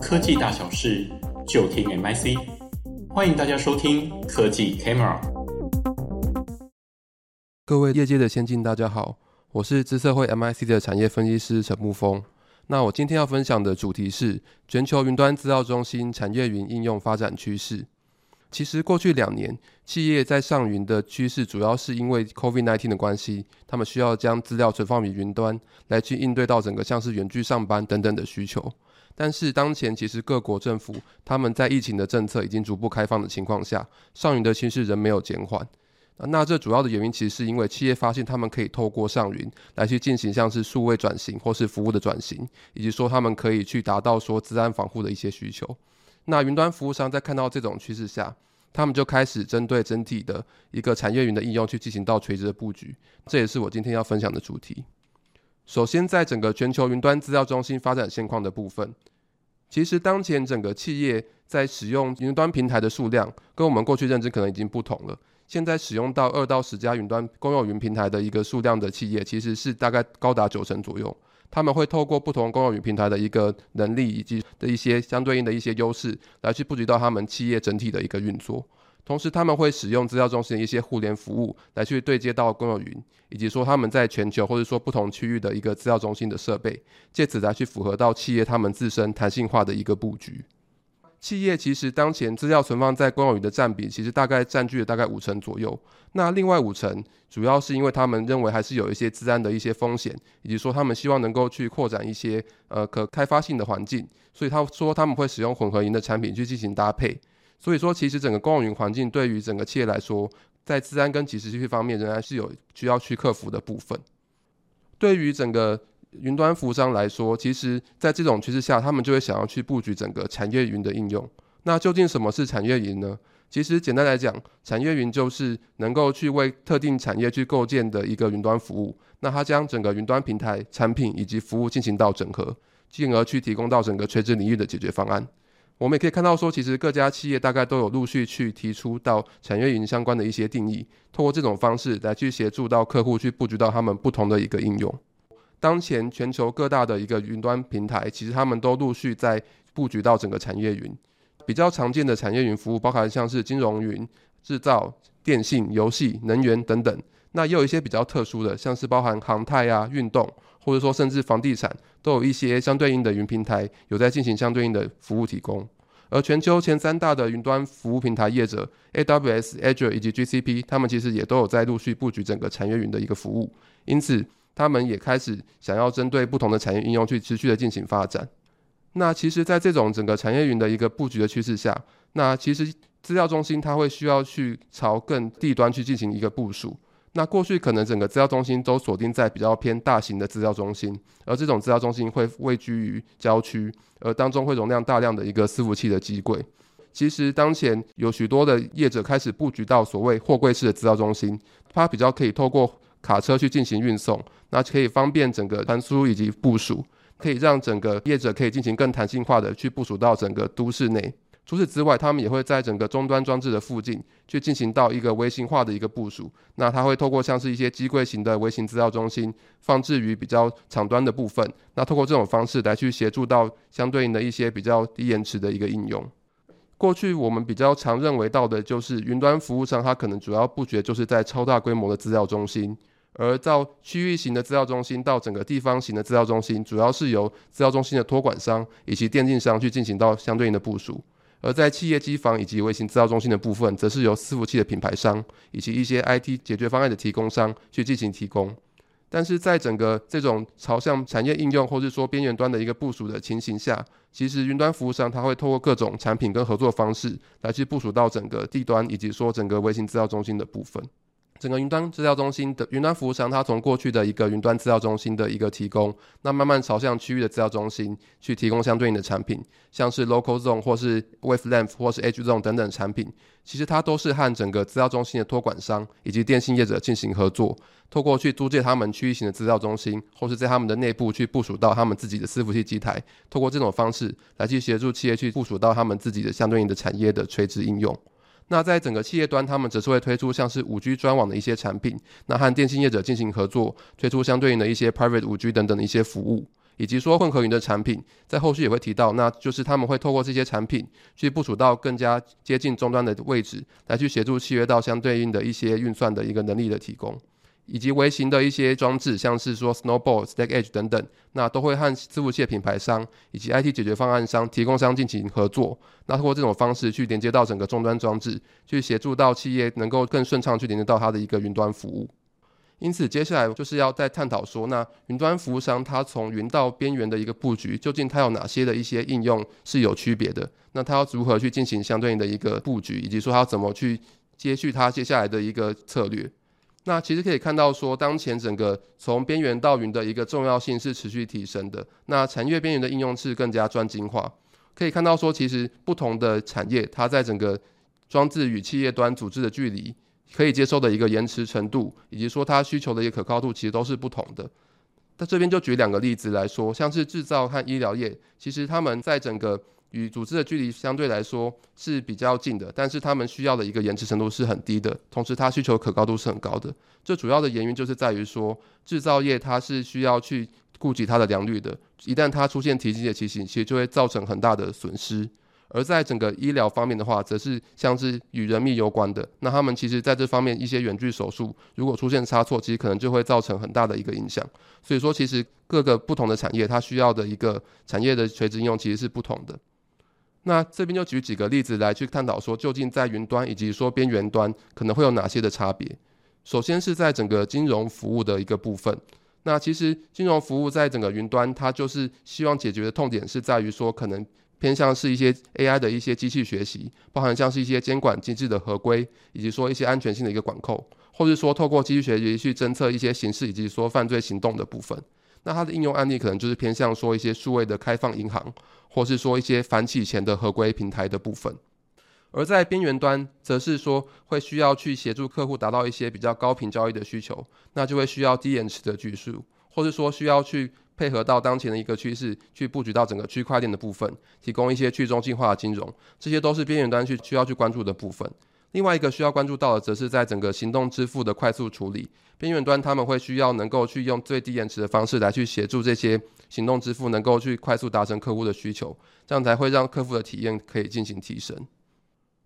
科技大小事，就听 MIC。欢迎大家收听科技 Camera。各位业界的先进，大家好，我是知社会 MIC 的产业分析师陈木峰。那我今天要分享的主题是全球云端资料中心产业云应用发展趋势。其实过去两年，企业在上云的趋势主要是因为 COVID-19 的关系，他们需要将资料存放于云端，来去应对到整个像是远距上班等等的需求。但是当前其实各国政府他们在疫情的政策已经逐步开放的情况下，上云的趋势仍没有减缓。那这主要的原因其实是因为企业发现他们可以透过上云来去进行像是数位转型或是服务的转型，以及说他们可以去达到说资安防护的一些需求。那云端服务商在看到这种趋势下，他们就开始针对整体的一个产业云的应用去进行到垂直的布局。这也是我今天要分享的主题。首先，在整个全球云端资料中心发展现况的部分，其实当前整个企业在使用云端平台的数量，跟我们过去认知可能已经不同了。现在使用到二到十家云端公有云平台的一个数量的企业，其实是大概高达九成左右。他们会透过不同公有云平台的一个能力以及的一些相对应的一些优势，来去布局到他们企业整体的一个运作。同时，他们会使用资料中心的一些互联服务，来去对接到公有云，以及说他们在全球或者说不同区域的一个资料中心的设备，借此来去符合到企业他们自身弹性化的一个布局。企业其实当前资料存放在公有云的占比，其实大概占据了大概五成左右。那另外五成，主要是因为他们认为还是有一些资安的一些风险，以及说他们希望能够去扩展一些呃可开发性的环境，所以他说他们会使用混合云的产品去进行搭配。所以说，其实整个公有云环境对于整个企业来说，在资安跟即时性方面，仍然是有需要去克服的部分。对于整个云端服务商来说，其实在这种趋势下，他们就会想要去布局整个产业云的应用。那究竟什么是产业云呢？其实简单来讲，产业云就是能够去为特定产业去构建的一个云端服务。那它将整个云端平台、产品以及服务进行到整合，进而去提供到整个垂直领域的解决方案。我们也可以看到说，其实各家企业大概都有陆续去提出到产业云相关的一些定义，通过这种方式来去协助到客户去布局到他们不同的一个应用。当前全球各大的一个云端平台，其实他们都陆续在布局到整个产业云。比较常见的产业云服务，包含像是金融云、制造、电信、游戏、能源等等。那也有一些比较特殊的，像是包含航太啊、运动，或者说甚至房地产，都有一些相对应的云平台有在进行相对应的服务提供。而全球前三大的云端服务平台业者，AWS、Azure 以及 GCP，他们其实也都有在陆续布局整个产业云的一个服务。因此，他们也开始想要针对不同的产业应用去持续的进行发展。那其实，在这种整个产业云的一个布局的趋势下，那其实资料中心它会需要去朝更地端去进行一个部署。那过去可能整个资料中心都锁定在比较偏大型的资料中心，而这种资料中心会位居于郊区，而当中会容量大量的一个伺服器的机柜。其实当前有许多的业者开始布局到所谓货柜式的资料中心，它比较可以透过卡车去进行运送，那可以方便整个传输以及部署，可以让整个业者可以进行更弹性化的去部署到整个都市内。除此之外，他们也会在整个终端装置的附近去进行到一个微型化的一个部署。那它会透过像是一些机柜型的微型资料中心放置于比较场端的部分，那透过这种方式来去协助到相对应的一些比较低延迟的一个应用。过去我们比较常认为到的就是云端服务商，它可能主要布局就是在超大规模的资料中心。而到区域型的资料中心到整个地方型的资料中心，主要是由资料中心的托管商以及电竞商去进行到相对应的部署；而在企业机房以及微型资料中心的部分，则是由伺服器的品牌商以及一些 IT 解决方案的提供商去进行提供。但是在整个这种朝向产业应用或是说边缘端的一个部署的情形下，其实云端服务商它会透过各种产品跟合作方式来去部署到整个地端以及说整个微型资料中心的部分。整个云端资料中心的云端服务商，它从过去的一个云端资料中心的一个提供，那慢慢朝向区域的资料中心去提供相对应的产品，像是 Local Zone 或是 Wavelength 或是 Edge Zone 等等产品，其实它都是和整个资料中心的托管商以及电信业者进行合作，透过去租借他们区域型的资料中心，或是在他们的内部去部署到他们自己的伺服器机台，透过这种方式来去协助企业去部署到他们自己的相对应的产业的垂直应用。那在整个企业端，他们则是会推出像是五 G 专网的一些产品，那和电信业者进行合作，推出相对应的一些 Private 五 G 等等的一些服务，以及说混合云的产品，在后续也会提到，那就是他们会透过这些产品去部署到更加接近终端的位置，来去协助契约到相对应的一些运算的一个能力的提供。以及微型的一些装置，像是说 Snowball、Stack Edge 等等，那都会和伺服器品牌商以及 IT 解决方案商、提供商进行合作。那通过这种方式去连接到整个终端装置，去协助到企业能够更顺畅去连接到它的一个云端服务。因此，接下来就是要再探讨说，那云端服务商它从云到边缘的一个布局，究竟它有哪些的一些应用是有区别的？那它要如何去进行相对应的一个布局，以及说它要怎么去接续它接下来的一个策略？那其实可以看到，说当前整个从边缘到云的一个重要性是持续提升的。那产业边缘的应用是更加专精化。可以看到，说其实不同的产业，它在整个装置与企业端组织的距离，可以接受的一个延迟程度，以及说它需求的一个可靠度，其实都是不同的。那这边就举两个例子来说，像是制造和医疗业，其实他们在整个与组织的距离相对来说是比较近的，但是他们需要的一个延迟程度是很低的，同时它需求可靠度是很高的。这主要的原因就是在于说，制造业它是需要去顾及它的良率的，一旦它出现提机的情形，其实就会造成很大的损失。而在整个医疗方面的话，则是像是与人命有关的，那他们其实在这方面一些远距手术，如果出现差错，其实可能就会造成很大的一个影响。所以说，其实各个不同的产业，它需要的一个产业的垂直应用其实是不同的。那这边就举几个例子来去探讨说，究竟在云端以及说边缘端可能会有哪些的差别。首先是在整个金融服务的一个部分。那其实金融服务在整个云端，它就是希望解决的痛点是在于说，可能偏向是一些 AI 的一些机器学习，包含像是一些监管机制的合规，以及说一些安全性的一个管控，或是说透过机器学习去侦测一些刑事以及说犯罪行动的部分。那它的应用案例可能就是偏向说一些数位的开放银行，或是说一些反洗钱的合规平台的部分。而在边缘端，则是说会需要去协助客户达到一些比较高频交易的需求，那就会需要低延迟的技术，或是说需要去配合到当前的一个趋势，去布局到整个区块链的部分，提供一些去中心化的金融，这些都是边缘端去需要去关注的部分。另外一个需要关注到的，则是在整个行动支付的快速处理。边缘端他们会需要能够去用最低延迟的方式来去协助这些行动支付能够去快速达成客户的需求，这样才会让客户的体验可以进行提升。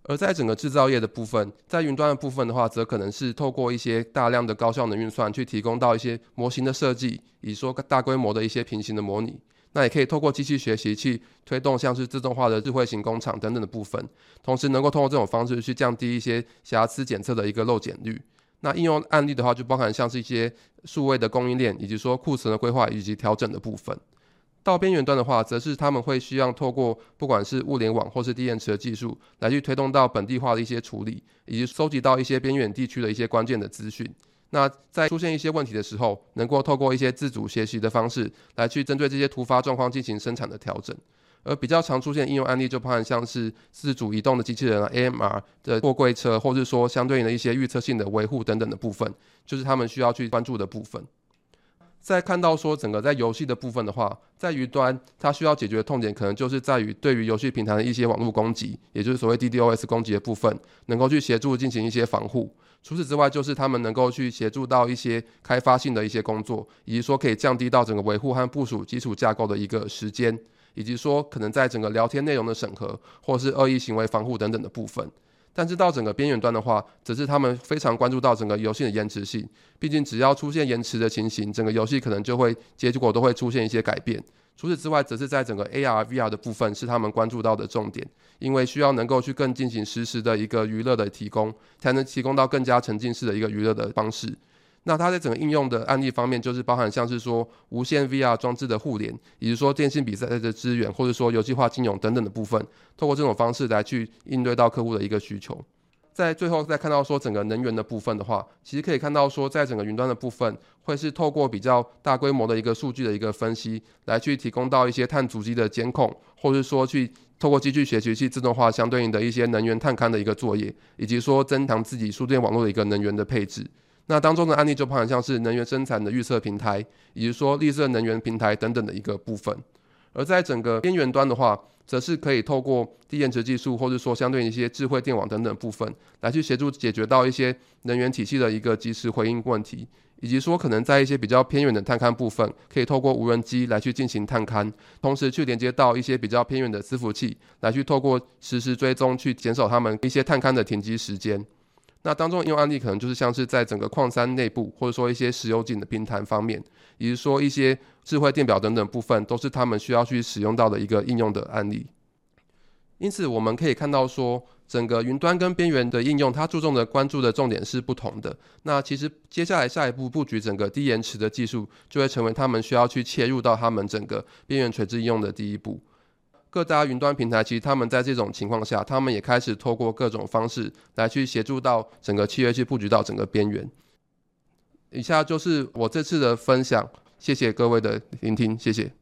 而在整个制造业的部分，在云端的部分的话，则可能是透过一些大量的高效能运算去提供到一些模型的设计，以说大规模的一些平行的模拟。那也可以透过机器学习去推动像是自动化的智慧型工厂等等的部分，同时能够通过这种方式去降低一些瑕疵检测的一个漏检率。那应用案例的话，就包含像是一些数位的供应链，以及说库存的规划以及调整的部分。到边缘端的话，则是他们会需要透过不管是物联网或是低延迟的技术，来去推动到本地化的一些处理，以及收集到一些边远地区的一些关键的资讯。那在出现一些问题的时候，能够透过一些自主学习的方式来去针对这些突发状况进行生产的调整。而比较常出现应用案例，就包含像是自主移动的机器人啊、AMR 的货柜车，或是说相对应的一些预测性的维护等等的部分，就是他们需要去关注的部分。再看到说整个在游戏的部分的话，在云端它需要解决的痛点，可能就是在于对于游戏平台的一些网络攻击，也就是所谓 DDoS 攻击的部分，能够去协助进行一些防护。除此之外，就是他们能够去协助到一些开发性的一些工作，以及说可以降低到整个维护和部署基础架构的一个时间，以及说可能在整个聊天内容的审核，或是恶意行为防护等等的部分。但是到整个边缘端的话，则是他们非常关注到整个游戏的延迟性，毕竟只要出现延迟的情形，整个游戏可能就会结果都会出现一些改变。除此之外，则是在整个 AR、VR 的部分是他们关注到的重点，因为需要能够去更进行实时的一个娱乐的提供，才能提供到更加沉浸式的一个娱乐的方式。那它在整个应用的案例方面，就是包含像是说无线 VR 装置的互联，以及说电信比赛的资源，或者说游戏化金融等等的部分，透过这种方式来去应对到客户的一个需求。在最后再看到说整个能源的部分的话，其实可以看到说在整个云端的部分，会是透过比较大规模的一个数据的一个分析，来去提供到一些碳足迹的监控，或者说去透过机器学习去自动化相对应的一些能源探勘的一个作业，以及说增强自己输电网络的一个能源的配置。那当中的案例就包含像是能源生产的预测平台，以及说绿色能源平台等等的一个部分。而在整个边缘端的话，则是可以透过低延迟技术，或者说相对一些智慧电网等等部分，来去协助解决到一些能源体系的一个及时回应问题，以及说可能在一些比较偏远的探勘部分，可以透过无人机来去进行探勘，同时去连接到一些比较偏远的伺服器，来去透过实时追踪去减少他们一些探勘的停机时间。那当中应用案例可能就是像是在整个矿山内部，或者说一些石油井的平台方面，以及说一些智慧电表等等部分，都是他们需要去使用到的一个应用的案例。因此，我们可以看到说，整个云端跟边缘的应用，它注重的关注的重点是不同的。那其实接下来下一步布局整个低延迟的技术，就会成为他们需要去切入到他们整个边缘垂直应用的第一步。各大云端平台其实他们在这种情况下，他们也开始透过各种方式来去协助到整个契约去布局到整个边缘。以下就是我这次的分享，谢谢各位的聆听，谢谢。